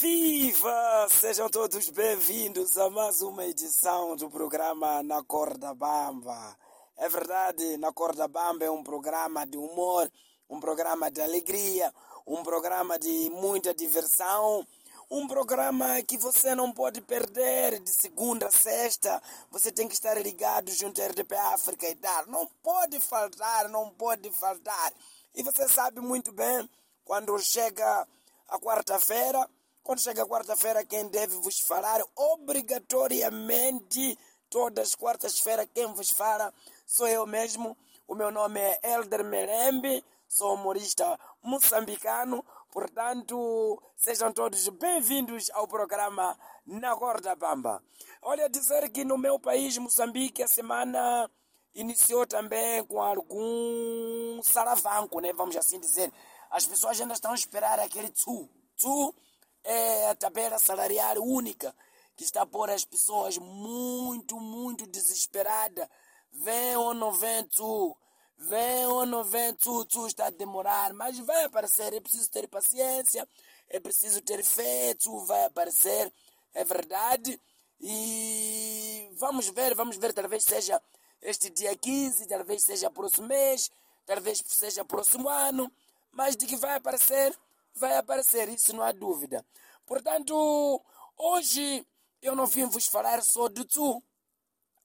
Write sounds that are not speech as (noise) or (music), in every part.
Viva! Sejam todos bem-vindos a mais uma edição do programa Na Corda Bamba. É verdade, Na Corda Bamba é um programa de humor, um programa de alegria, um programa de muita diversão, um programa que você não pode perder de segunda a sexta. Você tem que estar ligado junto à RDP África e tal. Não pode faltar, não pode faltar. E você sabe muito bem quando chega a quarta-feira, quando chega quarta-feira, quem deve vos falar obrigatoriamente todas as quartas-feiras, quem vos fala sou eu mesmo. O meu nome é Elder Merembe, sou humorista moçambicano, portanto, sejam todos bem-vindos ao programa Na Corda Bamba. Olha, dizer que no meu país, Moçambique, a semana iniciou também com algum saravanco, né? Vamos assim dizer. As pessoas ainda estão a esperar aquele tsu. Tsu é a tabela salarial única que está a pôr as pessoas muito, muito desesperadas. Vem ou não vem tsu? Vem ou não vem tsu? Tsu está a demorar, mas vai aparecer. É preciso ter paciência, é preciso ter fé. Tsu vai aparecer, é verdade. E vamos ver, vamos ver, talvez seja este dia 15, talvez seja próximo mês, talvez seja próximo ano, mas de que vai aparecer, vai aparecer, isso não há dúvida. Portanto, hoje eu não vim vos falar só do Tsu,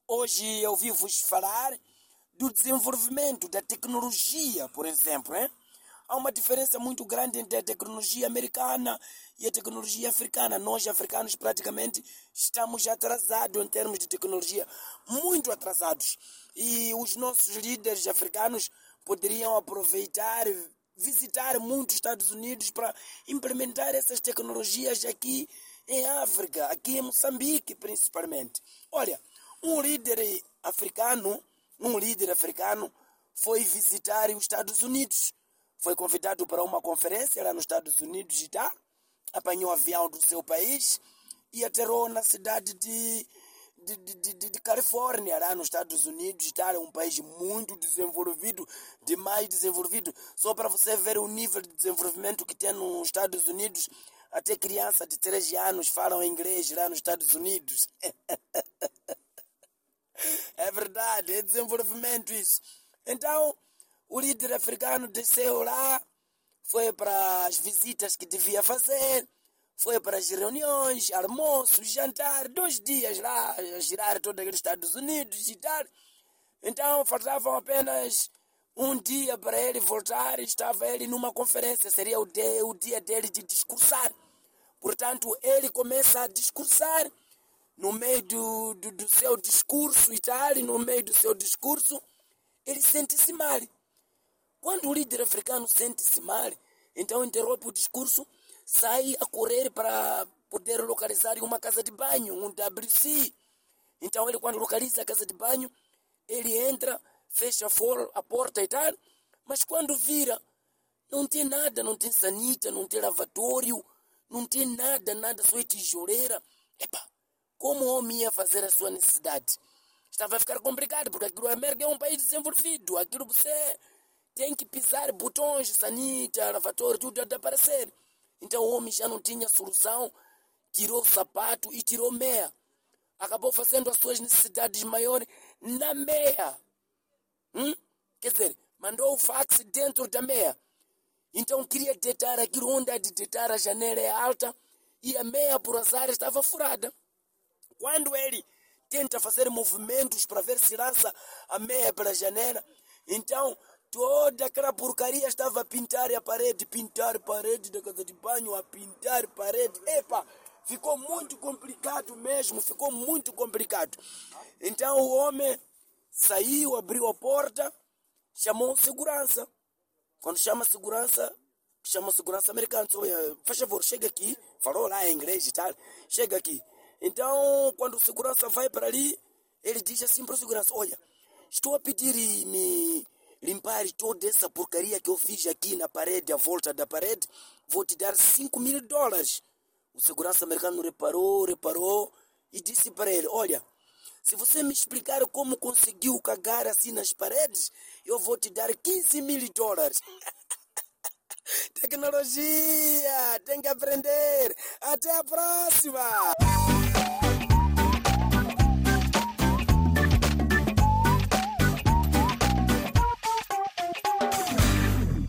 hoje eu vim vos falar do desenvolvimento da tecnologia, por exemplo. Hein? Há uma diferença muito grande entre a tecnologia americana e a tecnologia africana. Nós, africanos, praticamente estamos atrasados em termos de tecnologia, muito atrasados. E os nossos líderes africanos poderiam aproveitar, visitar muitos Estados Unidos para implementar essas tecnologias aqui em África, aqui em Moçambique, principalmente. Olha, um líder africano, um líder africano foi visitar os Estados Unidos foi convidado para uma conferência lá nos Estados Unidos e tal, apanhou o avião do seu país e aterrou na cidade de, de, de, de, de Califórnia, lá nos Estados Unidos tal, é um país muito desenvolvido, demais desenvolvido. Só para você ver o nível de desenvolvimento que tem nos Estados Unidos, até criança de 13 anos falam inglês lá nos Estados Unidos. (laughs) é verdade, é desenvolvimento isso. Então, o líder africano desceu lá, foi para as visitas que devia fazer, foi para as reuniões, almoços, jantar, dois dias lá, a girar todos os Estados Unidos e tal. Então faltavam apenas um dia para ele voltar, estava ele numa conferência, seria o dia, o dia dele de discursar. Portanto, ele começa a discursar no meio do, do, do seu discurso e tal, no meio do seu discurso, ele sente-se mal. Quando o líder africano sente-se mal, então interrompe o discurso, sai a correr para poder localizar uma casa de banho, um WC. Então ele quando localiza a casa de banho, ele entra, fecha a porta e tal, mas quando vira, não tem nada, não tem sanita, não tem lavatório, não tem nada, nada, só é tijoleira. Epa, como o homem ia fazer a sua necessidade? Estava a ficar complicado, porque aquilo, a América é um país desenvolvido, aquilo você tem que pisar botões, sanita, lavatório, tudo deve aparecer. Então o homem já não tinha solução, tirou o sapato e tirou meia. Acabou fazendo as suas necessidades maiores na meia. Hum? Quer dizer, mandou o fax dentro da meia. Então queria deitar aquilo onde é de deitar a janela é alta e a meia por azar estava furada. Quando ele tenta fazer movimentos para ver se lança a meia pela janela, então toda aquela porcaria estava a pintar a parede, pintar parede da casa de banho, a pintar parede. Epa, ficou muito complicado mesmo, ficou muito complicado. Então o homem saiu, abriu a porta, chamou segurança. Quando chama segurança, chama segurança americano, olha, faz favor, chega aqui, falou lá em inglês e tal, chega aqui. Então, quando o segurança vai para ali, ele diz assim para o segurança, olha, estou a pedir me limpar toda essa porcaria que eu fiz aqui na parede, à volta da parede, vou te dar 5 mil dólares. O segurança americano reparou, reparou e disse para ele: Olha, se você me explicar como conseguiu cagar assim nas paredes, eu vou te dar 15 mil dólares. (laughs) tecnologia. Tem que aprender. Até a próxima.